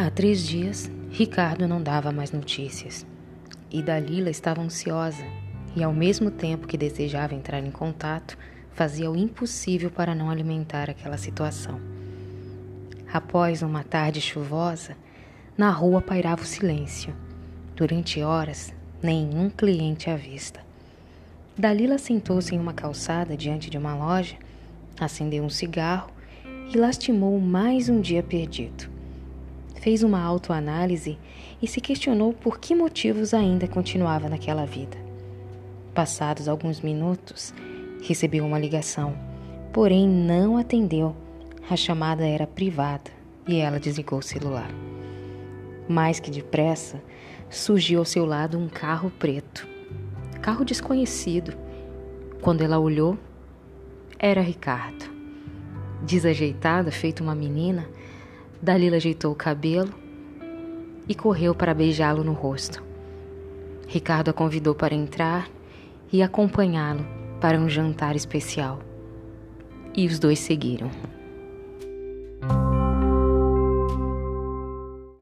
Há três dias, Ricardo não dava mais notícias. E Dalila estava ansiosa e, ao mesmo tempo que desejava entrar em contato, fazia o impossível para não alimentar aquela situação. Após uma tarde chuvosa, na rua pairava o silêncio. Durante horas, nenhum cliente à vista. Dalila sentou-se em uma calçada diante de uma loja, acendeu um cigarro e lastimou mais um dia perdido fez uma autoanálise e se questionou por que motivos ainda continuava naquela vida. Passados alguns minutos, recebeu uma ligação, porém não atendeu. A chamada era privada e ela desligou o celular. Mais que depressa, surgiu ao seu lado um carro preto. Carro desconhecido. Quando ela olhou, era Ricardo. Desajeitada, feito uma menina, Dalila ajeitou o cabelo e correu para beijá-lo no rosto. Ricardo a convidou para entrar e acompanhá-lo para um jantar especial. E os dois seguiram.